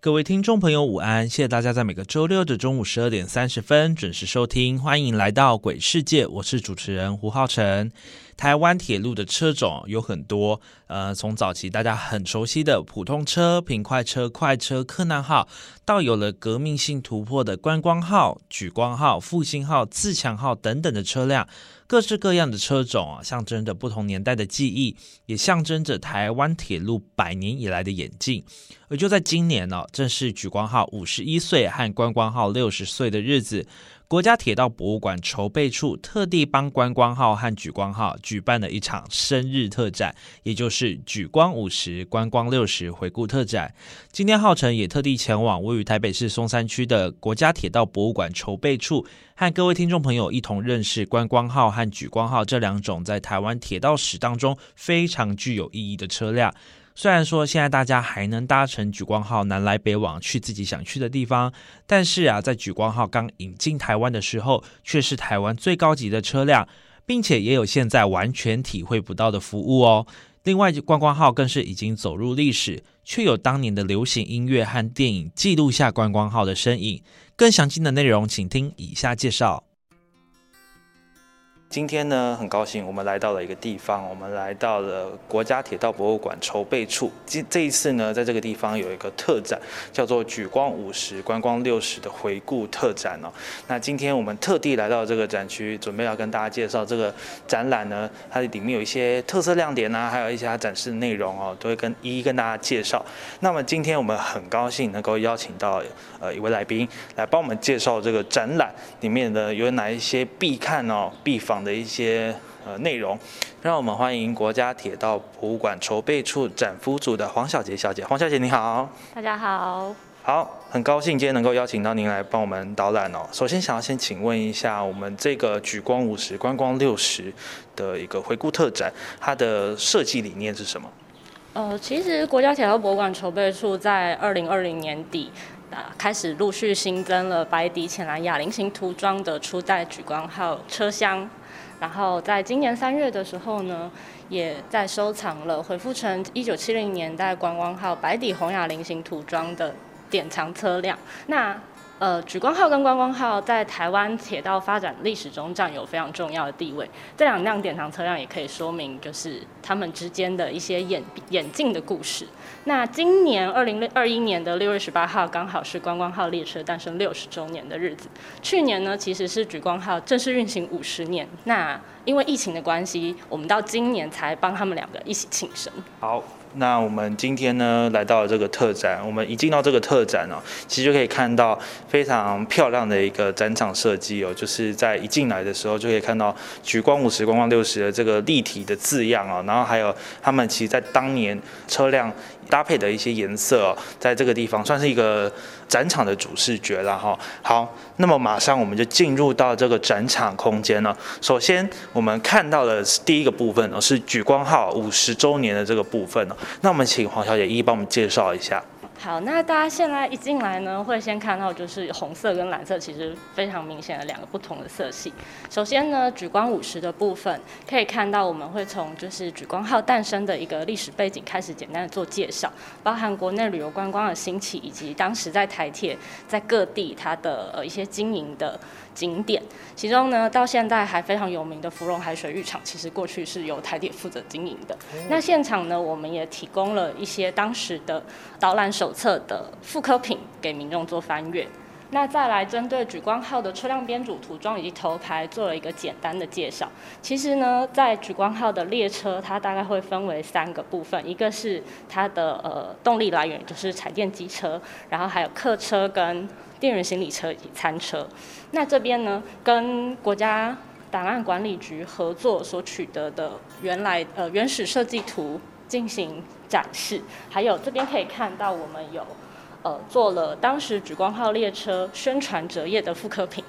各位听众朋友，午安！谢谢大家在每个周六的中午十二点三十分准时收听，欢迎来到鬼世界，我是主持人胡浩辰。台湾铁路的车种有很多，呃，从早期大家很熟悉的普通车、平快车、快车、客难号，到有了革命性突破的观光号、莒光号、复兴号、自强号等等的车辆，各式各样的车种啊，象征着不同年代的记忆，也象征着台湾铁路百年以来的演进。而就在今年呢，正是莒光号五十一岁和观光号六十岁的日子。国家铁道博物馆筹备处特地帮观光号和莒光号举办了一场生日特展，也就是莒光五十、观光六十回顾特展。今天浩辰也特地前往位于台北市松山区的国家铁道博物馆筹备处，和各位听众朋友一同认识观光号和莒光号这两种在台湾铁道史当中非常具有意义的车辆。虽然说现在大家还能搭乘莒光号南来北往去自己想去的地方，但是啊，在莒光号刚引进台湾的时候，却是台湾最高级的车辆，并且也有现在完全体会不到的服务哦。另外，观光号更是已经走入历史，却有当年的流行音乐和电影记录下观光号的身影。更详尽的内容，请听以下介绍。今天呢，很高兴我们来到了一个地方，我们来到了国家铁道博物馆筹备处。这这一次呢，在这个地方有一个特展，叫做“举光五十，观光六十”的回顾特展哦。那今天我们特地来到这个展区，准备要跟大家介绍这个展览呢，它里面有一些特色亮点啊，还有一些它展示的内容哦，都会跟一一跟大家介绍。那么今天我们很高兴能够邀请到呃一位来宾来帮我们介绍这个展览里面的有哪一些必看哦、必访。的一些呃内容，让我们欢迎国家铁道博物馆筹备处展服组的黄小杰小姐。黄小姐你好，大家好，好，很高兴今天能够邀请到您来帮我们导览哦。首先想要先请问一下，我们这个举光五十、观光六十的一个回顾特展，它的设计理念是什么？呃，其实国家铁道博物馆筹备处在二零二零年底啊，开始陆续新增了白底浅蓝哑铃型涂装的初代举光号车厢。然后在今年三月的时候呢，也在收藏了回复成一九七零年代观光号白底红哑铃型涂装的典藏车辆。那呃，莒光号跟观光号在台湾铁道发展历史中占有非常重要的地位。这两辆典藏车辆也可以说明，就是他们之间的一些演演进的故事。那今年二零二一年的六月十八号，刚好是观光号列车诞生六十周年的日子。去年呢，其实是莒光号正式运行五十年。那因为疫情的关系，我们到今年才帮他们两个一起庆生。好。那我们今天呢来到了这个特展，我们一进到这个特展哦，其实就可以看到非常漂亮的一个展场设计哦，就是在一进来的时候就可以看到“举光五十，光光六十”的这个立体的字样哦，然后还有他们其实在当年车辆搭配的一些颜色哦，在这个地方算是一个展场的主视觉了哈。好，那么马上我们就进入到这个展场空间了。首先我们看到的是第一个部分呢，是举光号五十周年的这个部分呢。那我们请黄小姐一一帮我们介绍一下。好，那大家现在一进来呢，会先看到就是红色跟蓝色其实非常明显的两个不同的色系。首先呢，举光五十的部分可以看到，我们会从就是举光号诞生的一个历史背景开始简单的做介绍，包含国内旅游观光的兴起，以及当时在台铁在各地它的呃一些经营的。景点，其中呢，到现在还非常有名的芙蓉海水浴场，其实过去是由台铁负责经营的。那现场呢，我们也提供了一些当时的导览手手册的复刻品给民众做翻阅。那再来针对举光号的车辆编组、涂装以及头牌做了一个简单的介绍。其实呢，在举光号的列车，它大概会分为三个部分，一个是它的呃动力来源，就是彩电机车，然后还有客车跟。电源行李车以及餐车，那这边呢，跟国家档案管理局合作所取得的原来呃原始设计图进行展示，还有这边可以看到我们有呃做了当时举光号列车宣传折页的复刻品，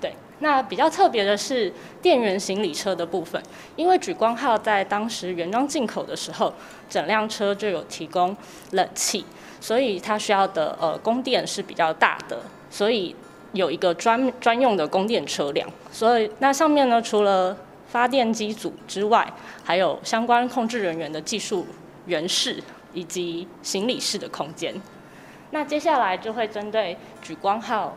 对，那比较特别的是电源行李车的部分，因为举光号在当时原装进口的时候，整辆车就有提供冷气，所以它需要的呃供电是比较大的，所以有一个专专用的供电车辆。所以那上面呢，除了发电机组之外，还有相关控制人员的技术员室以及行李室的空间。那接下来就会针对举光号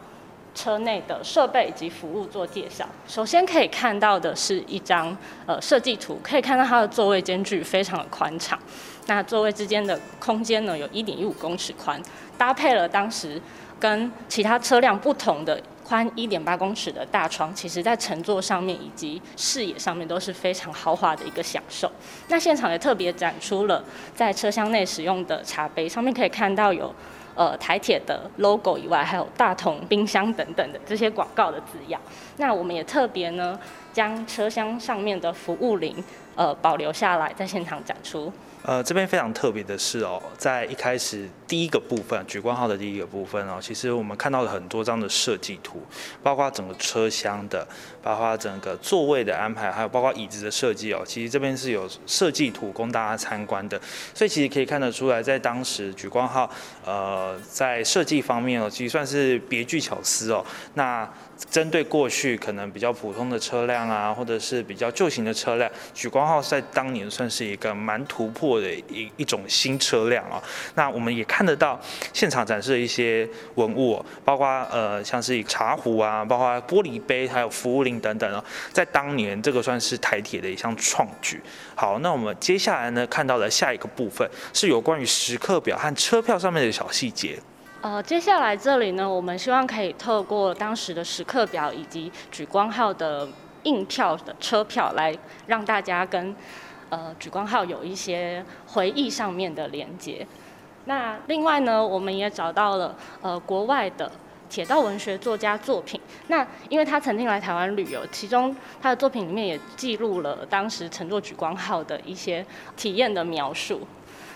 车内的设备以及服务做介绍。首先可以看到的是一张呃设计图，可以看到它的座位间距非常的宽敞。那座位之间的空间呢，有一点一五公尺宽，搭配了当时跟其他车辆不同的。宽一点八公尺的大窗，其实在乘坐上面以及视野上面都是非常豪华的一个享受。那现场也特别展出了在车厢内使用的茶杯，上面可以看到有呃台铁的 logo 以外，还有大同冰箱等等的这些广告的字样。那我们也特别呢将车厢上面的服务铃呃保留下来，在现场展出。呃，这边非常特别的是哦，在一开始第一个部分，举光号的第一个部分哦，其实我们看到了很多张的设计图，包括整个车厢的，包括整个座位的安排，还有包括椅子的设计哦，其实这边是有设计图供大家参观的，所以其实可以看得出来，在当时莒光号呃在设计方面哦，其实算是别具巧思哦。那针对过去可能比较普通的车辆啊，或者是比较旧型的车辆，莒光号在当年算是一个蛮突破。的一一种新车辆啊，那我们也看得到现场展示的一些文物，哦包括呃像是茶壶啊，包括玻璃杯，还有服务铃等等啊，在当年这个算是台铁的一项创举。好，那我们接下来呢看到的下一个部分是有关于时刻表和车票上面的小细节。呃，接下来这里呢，我们希望可以透过当时的时刻表以及莒光号的印票的车票来让大家跟。呃，莒光号有一些回忆上面的连接。那另外呢，我们也找到了呃国外的铁道文学作家作品。那因为他曾经来台湾旅游，其中他的作品里面也记录了当时乘坐莒光号的一些体验的描述。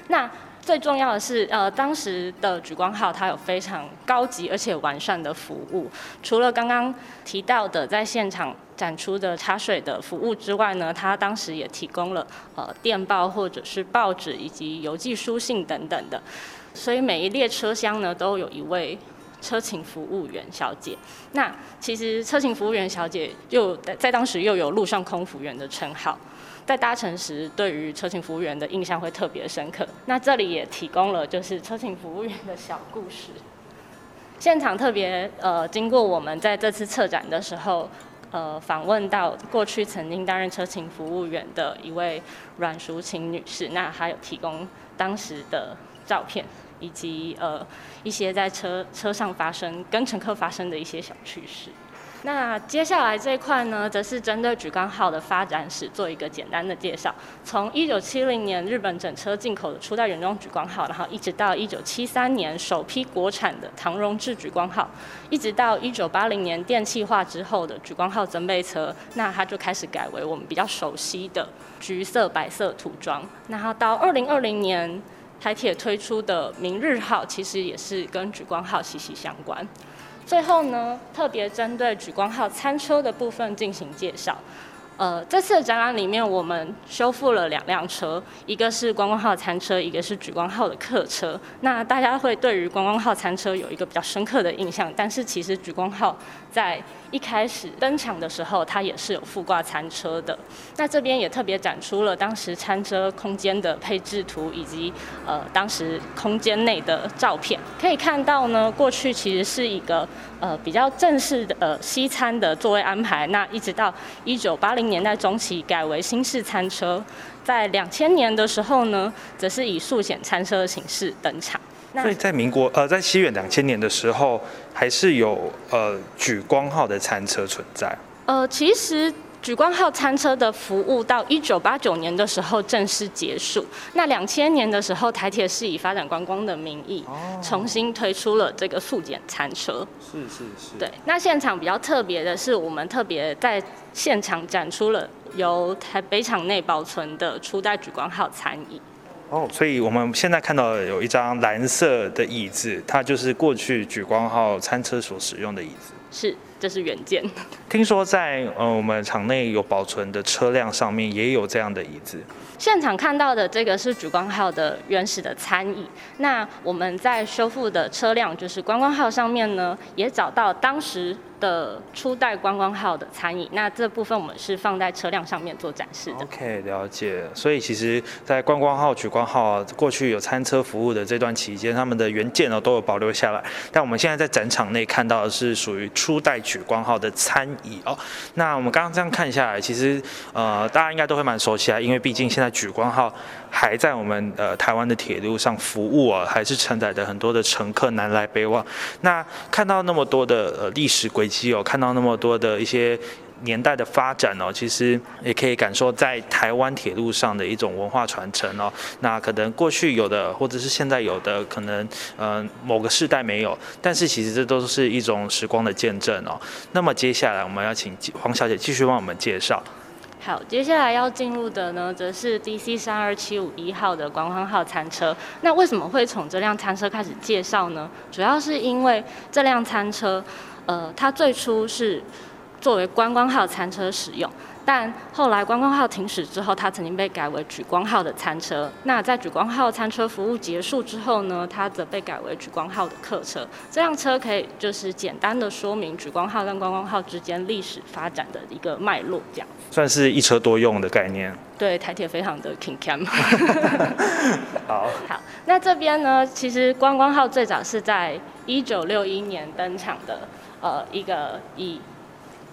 那最重要的是，呃，当时的莒光号它有非常高级而且完善的服务，除了刚刚提到的在现场。展出的茶水的服务之外呢，它当时也提供了呃电报或者是报纸以及邮寄书信等等的，所以每一列车厢呢都有一位车勤服务员小姐。那其实车勤服务员小姐又在当时又有路上空服员的称号，在搭乘时对于车勤服务员的印象会特别深刻。那这里也提供了就是车勤服务员的小故事。现场特别呃经过我们在这次策展的时候。呃，访问到过去曾经担任车勤服务员的一位阮淑琴女士，那她有提供当时的照片，以及呃一些在车车上发生跟乘客发生的一些小趣事。那接下来这一块呢，则是针对莒光号的发展史做一个简单的介绍。从一九七零年日本整车进口的初代原装莒光号，然后一直到一九七三年首批国产的唐荣制莒光号，一直到一九八零年电气化之后的莒光号增备车，那它就开始改为我们比较熟悉的橘色、白色涂装。那它到二零二零年台铁推出的明日号，其实也是跟莒光号息息相关。最后呢，特别针对莒光号餐车的部分进行介绍。呃，这次的展览里面，我们修复了两辆车，一个是观光号餐车，一个是莒光号的客车。那大家会对于观光号餐车有一个比较深刻的印象，但是其实莒光号在一开始登场的时候，它也是有附挂餐车的。那这边也特别展出了当时餐车空间的配置图，以及呃当时空间内的照片。可以看到呢，过去其实是一个呃比较正式的呃西餐的座位安排。那一直到一九八零。年代中期改为新式餐车，在两千年的时候呢，则是以速显餐车的形式登场。所以在民国呃，在西元两千年的时候，还是有呃举光号的餐车存在。呃，其实。莒光号餐车的服务到一九八九年的时候正式结束。那两千年的时候，台铁是以发展观光的名义，重新推出了这个速检餐车。是是是。对，那现场比较特别的是，我们特别在现场展出了由台北厂内保存的初代莒光号餐椅。哦，所以我们现在看到有一张蓝色的椅子，它就是过去莒光号餐车所使用的椅子。是，这是原件。听说在呃我们场内有保存的车辆上面也有这样的椅子。现场看到的这个是主光号的原始的餐椅。那我们在修复的车辆，就是观光号上面呢，也找到当时。的初代观光号的餐饮，那这部分我们是放在车辆上面做展示的。OK，了解。所以其实，在观光号、莒光号过去有餐车服务的这段期间，他们的原件呢都有保留下来。但我们现在在展场内看到的是属于初代莒光号的餐椅哦。那我们刚刚这样看下来，其实呃大家应该都会蛮熟悉啊，因为毕竟现在莒光号还在我们呃台湾的铁路上服务啊，还是承载着很多的乘客南来北往。那看到那么多的呃历史轨。有看到那么多的一些年代的发展哦，其实也可以感受在台湾铁路上的一种文化传承哦。那可能过去有的，或者是现在有的，可能嗯某个世代没有，但是其实这都是一种时光的见证哦。那么接下来我们要请黄小姐继续帮我们介绍。好，接下来要进入的呢，则是 DC 三二七五一号的观光号餐车。那为什么会从这辆餐车开始介绍呢？主要是因为这辆餐车。呃，它最初是作为观光号餐车使用，但后来观光号停驶之后，它曾经被改为举光号的餐车。那在举光号餐车服务结束之后呢，它则被改为举光号的客车。这辆车可以就是简单的说明莒光号跟观光号之间历史发展的一个脉络，这样算是一车多用的概念。对，台铁非常的 king cam。好，好，那这边呢，其实观光号最早是在一九六一年登场的。呃，一个以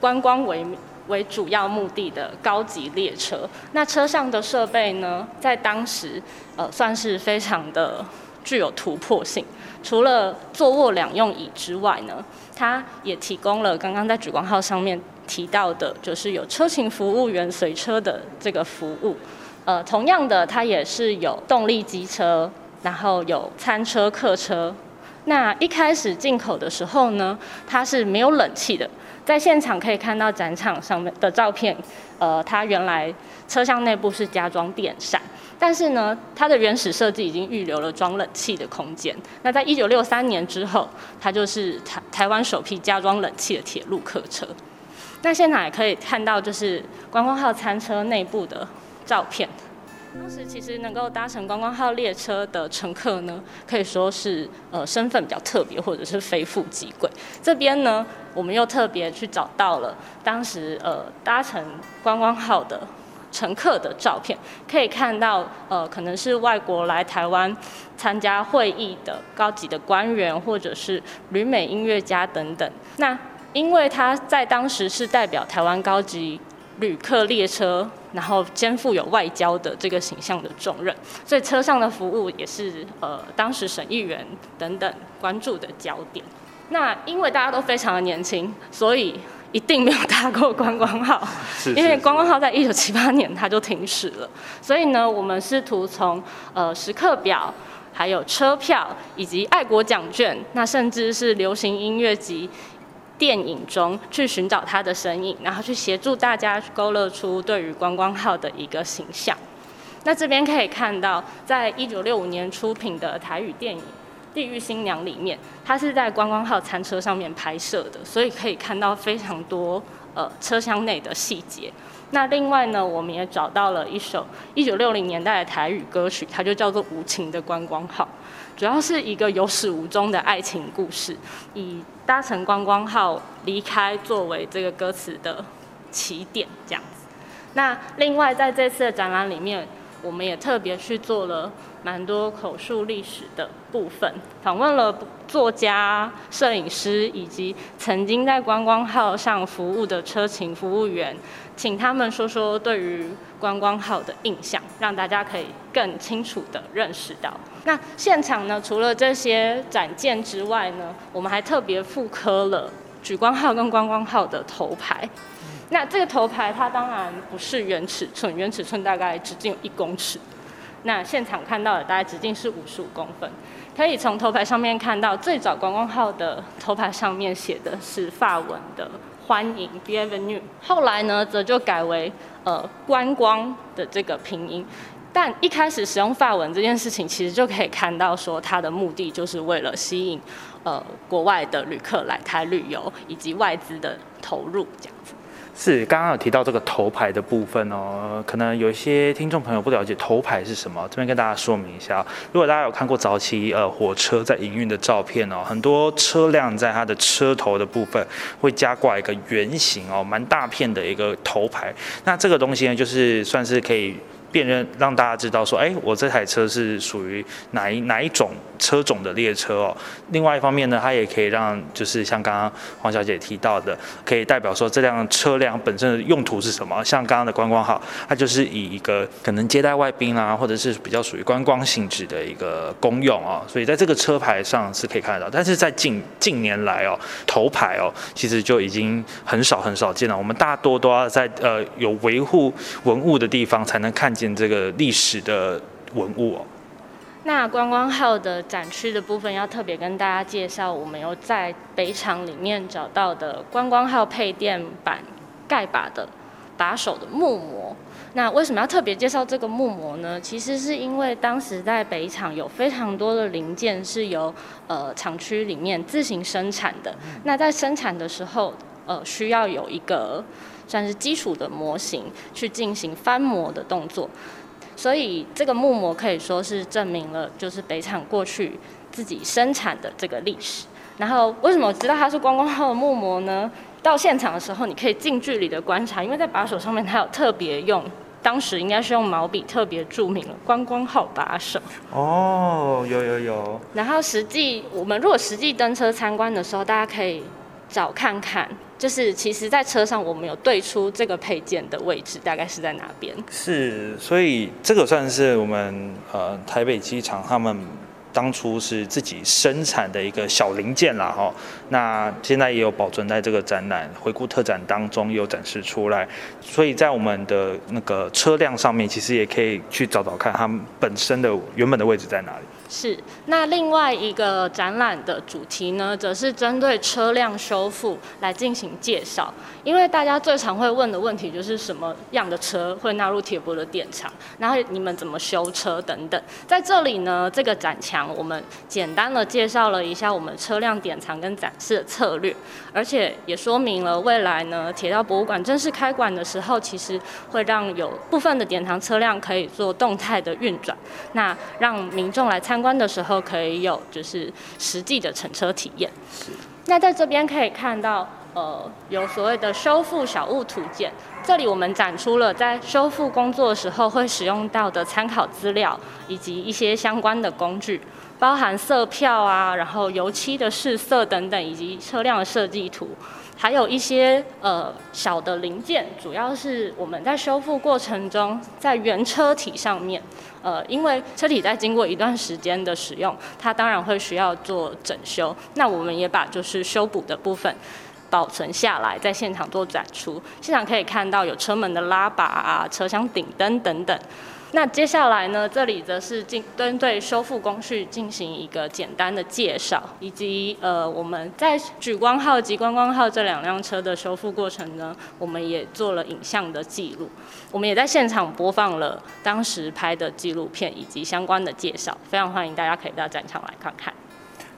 观光为为主要目的的高级列车，那车上的设备呢，在当时呃算是非常的具有突破性。除了坐卧两用椅之外呢，它也提供了刚刚在莒光号上面提到的，就是有车勤服务员随车的这个服务。呃，同样的，它也是有动力机车，然后有餐车、客车。那一开始进口的时候呢，它是没有冷气的。在现场可以看到展场上面的照片，呃，它原来车厢内部是加装电扇，但是呢，它的原始设计已经预留了装冷气的空间。那在一九六三年之后，它就是台台湾首批加装冷气的铁路客车。那现场也可以看到，就是观光号餐车内部的照片。当时其实能够搭乘观光号列车的乘客呢，可以说是呃身份比较特别，或者是非富即贵。这边呢，我们又特别去找到了当时呃搭乘观光号的乘客的照片，可以看到呃可能是外国来台湾参加会议的高级的官员，或者是旅美音乐家等等。那因为他在当时是代表台湾高级。旅客列车，然后肩负有外交的这个形象的重任，所以车上的服务也是呃当时审议员等等关注的焦点。那因为大家都非常的年轻，所以一定没有搭过观光号，因为观光号在一九七八年它就停驶了。所以呢，我们试图从呃时刻表、还有车票以及爱国奖券，那甚至是流行音乐及。电影中去寻找他的身影，然后去协助大家勾勒出对于观光号的一个形象。那这边可以看到，在一九六五年出品的台语电影《地狱新娘》里面，它是在观光号餐车上面拍摄的，所以可以看到非常多呃车厢内的细节。那另外呢，我们也找到了一首一九六零年代的台语歌曲，它就叫做《无情的观光号》。主要是一个有始无终的爱情故事，以搭乘观光号离开作为这个歌词的起点，这样子。那另外在这次的展览里面，我们也特别去做了蛮多口述历史的部分，访问了作家、摄影师以及曾经在观光号上服务的车勤服务员。请他们说说对于观光号的印象，让大家可以更清楚的认识到。那现场呢，除了这些展件之外呢，我们还特别复刻了举光号跟观光号的头牌。那这个头牌它当然不是原尺寸，原尺寸大概直径有一公尺。那现场看到的大概直径是五十五公分。可以从头牌上面看到，最早观光号的头牌上面写的是法文的。欢迎，Bienvenue。后来呢，则就改为呃观光的这个拼音。但一开始使用法文这件事情，其实就可以看到说，它的目的就是为了吸引呃国外的旅客来台旅游，以及外资的投入这样子。是，刚刚有提到这个头牌的部分哦，可能有一些听众朋友不了解头牌是什么，这边跟大家说明一下。如果大家有看过早期呃火车在营运的照片哦，很多车辆在它的车头的部分会加挂一个圆形哦，蛮大片的一个头牌。那这个东西呢，就是算是可以。辨认让大家知道说，哎，我这台车是属于哪一哪一种车种的列车哦。另外一方面呢，它也可以让就是像刚刚黄小姐提到的，可以代表说这辆车辆本身的用途是什么。像刚刚的观光号，它就是以一个可能接待外宾啊，或者是比较属于观光性质的一个公用哦。所以在这个车牌上是可以看得到，但是在近近年来哦，头牌哦，其实就已经很少很少见了。我们大多都要在呃有维护文物的地方才能看见。这个历史的文物哦。那观光号的展区的部分要特别跟大家介绍，我们有在北厂里面找到的观光号配电板盖把的把手的木模。那为什么要特别介绍这个木模呢？其实是因为当时在北厂有非常多的零件是由呃厂区里面自行生产的。那在生产的时候，呃需要有一个。算是基础的模型去进行翻模的动作，所以这个木模可以说是证明了就是北厂过去自己生产的这个历史。然后为什么我知道它是观光号的木模呢？到现场的时候，你可以近距离的观察，因为在把手上面它有特别用，当时应该是用毛笔特别注明了观光号把手。哦，有有有。然后实际我们如果实际登车参观的时候，大家可以找看看。就是其实，在车上我们有对出这个配件的位置，大概是在哪边？是，所以这个算是我们呃台北机场他们当初是自己生产的一个小零件啦，哈。那现在也有保存在这个展览回顾特展当中有展示出来，所以在我们的那个车辆上面，其实也可以去找找看它们本身的原本的位置在哪里。是，那另外一个展览的主题呢，则是针对车辆修复来进行介绍。因为大家最常会问的问题就是什么样的车会纳入铁博的典藏，然后你们怎么修车等等。在这里呢，这个展墙我们简单的介绍了一下我们车辆典藏跟展示的策略，而且也说明了未来呢，铁道博物馆正式开馆的时候，其实会让有部分的典藏车辆可以做动态的运转，那让民众来参。参观的时候可以有就是实际的乘车体验。那在这边可以看到，呃，有所谓的修复小物图鉴。这里我们展出了在修复工作的时候会使用到的参考资料，以及一些相关的工具，包含色票啊，然后油漆的试色等等，以及车辆的设计图。还有一些呃小的零件，主要是我们在修复过程中，在原车体上面，呃，因为车体在经过一段时间的使用，它当然会需要做整修。那我们也把就是修补的部分保存下来，在现场做展出。现场可以看到有车门的拉把啊、车厢顶灯等等。那接下来呢？这里则是进针对修复工序进行一个简单的介绍，以及呃我们在举光号及观光号这两辆车的修复过程呢，我们也做了影像的记录。我们也在现场播放了当时拍的纪录片以及相关的介绍，非常欢迎大家可以到展场来看看。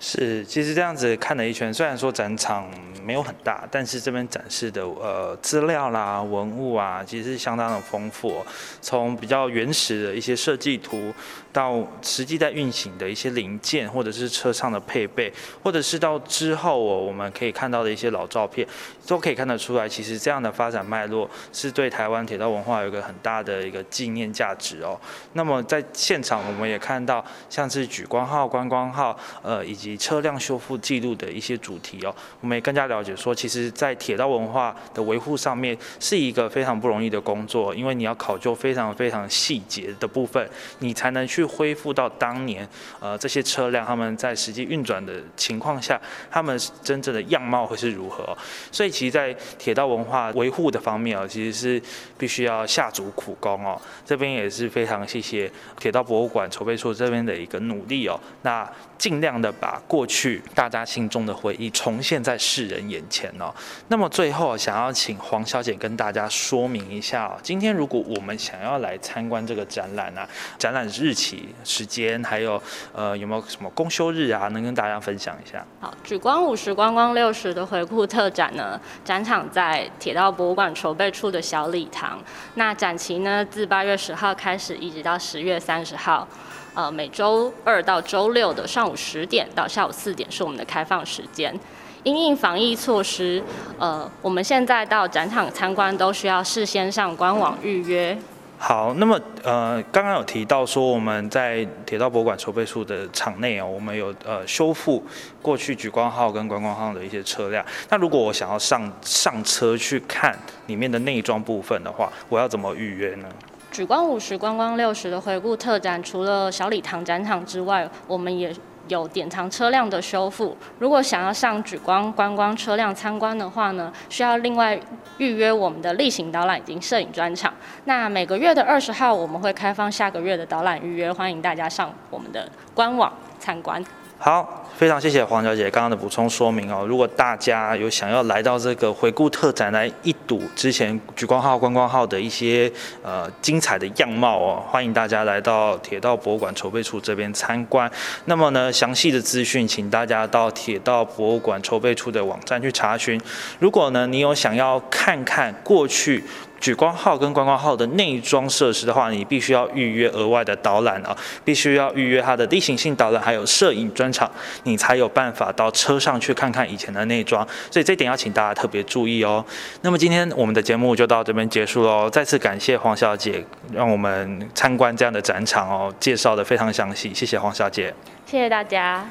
是，其实这样子看了一圈，虽然说展场没有很大，但是这边展示的呃资料啦、文物啊，其实是相当的丰富。从比较原始的一些设计图，到实际在运行的一些零件，或者是车上的配备，或者是到之后哦，我们可以看到的一些老照片，都可以看得出来，其实这样的发展脉络是对台湾铁道文化有一个很大的一个纪念价值哦。那么在现场，我们也看到像是举光号、观光号，呃，以及车辆修复记录的一些主题哦，我们也更加了解说，其实，在铁道文化的维护上面，是一个非常不容易的工作，因为你要考究非常非常细节的部分，你才能去恢复到当年呃这些车辆他们在实际运转的情况下，他们真正的样貌会是如何。所以其实，在铁道文化维护的方面啊，其实是必须要下足苦功哦。这边也是非常谢谢铁道博物馆筹备处这边的一个努力哦。那尽量的把过去大家心中的回忆重现在世人眼前哦。那么最后想要请黄小姐跟大家说明一下哦，今天如果我们想要来参观这个展览啊，展览日期、时间，还有呃有没有什么公休日啊，能跟大家分享一下？好，举光五十，观光六十的回顾特展呢，展场在铁道博物馆筹备处的小礼堂。那展期呢，自八月十号开始，一直到十月三十号。呃，每周二到周六的上午十点到下午四点是我们的开放时间。因应防疫措施，呃，我们现在到展场参观都需要事先上官网预约。好，那么呃，刚刚有提到说我们在铁道博物馆筹备处的场内哦，我们有呃修复过去莒光号跟观光号的一些车辆。那如果我想要上上车去看里面的内装部分的话，我要怎么预约呢？举光五十、观光六十的回顾特展，除了小礼堂展场之外，我们也有典藏车辆的修复。如果想要上举光观光车辆参观的话呢，需要另外预约我们的例行导览以及摄影专场。那每个月的二十号，我们会开放下个月的导览预约，欢迎大家上我们的官网参观。好，非常谢谢黄小姐刚刚的补充说明哦。如果大家有想要来到这个回顾特展来一睹之前莒光号、观光号的一些呃精彩的样貌哦，欢迎大家来到铁道博物馆筹备处这边参观。那么呢，详细的资讯请大家到铁道博物馆筹备处的网站去查询。如果呢，你有想要看看过去。举光号跟观光号的内装设施的话，你必须要预约额外的导览啊，必须要预约它的例行性导览，还有摄影专场，你才有办法到车上去看看以前的内装。所以这点要请大家特别注意哦。那么今天我们的节目就到这边结束喽，再次感谢黄小姐让我们参观这样的展场哦，介绍的非常详细，谢谢黄小姐，谢谢大家。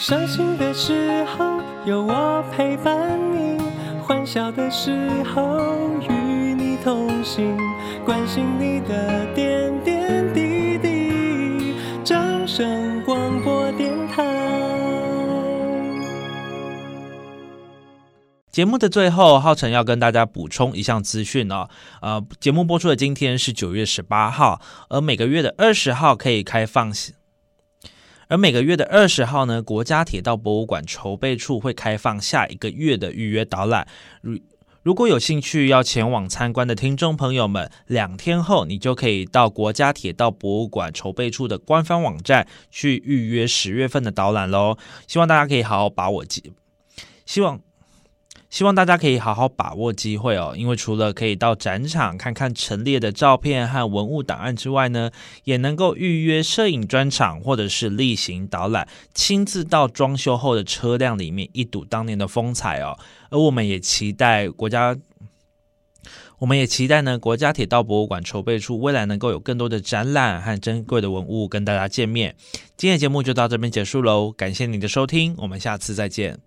伤心的时候有我陪伴你，欢笑的时候与你同行，关心你的点点滴滴。掌声广播电台。节目的最后，浩辰要跟大家补充一项资讯哦。呃，节目播出的今天是九月十八号，而每个月的二十号可以开放。而每个月的二十号呢，国家铁道博物馆筹备处会开放下一个月的预约导览。如如果有兴趣要前往参观的听众朋友们，两天后你就可以到国家铁道博物馆筹备处的官方网站去预约十月份的导览喽。希望大家可以好好把握机，希望。希望大家可以好好把握机会哦，因为除了可以到展场看看陈列的照片和文物档案之外呢，也能够预约摄影专场或者是例行导览，亲自到装修后的车辆里面一睹当年的风采哦。而我们也期待国家，我们也期待呢，国家铁道博物馆筹备处未来能够有更多的展览和珍贵的文物跟大家见面。今天的节目就到这边结束喽，感谢你的收听，我们下次再见。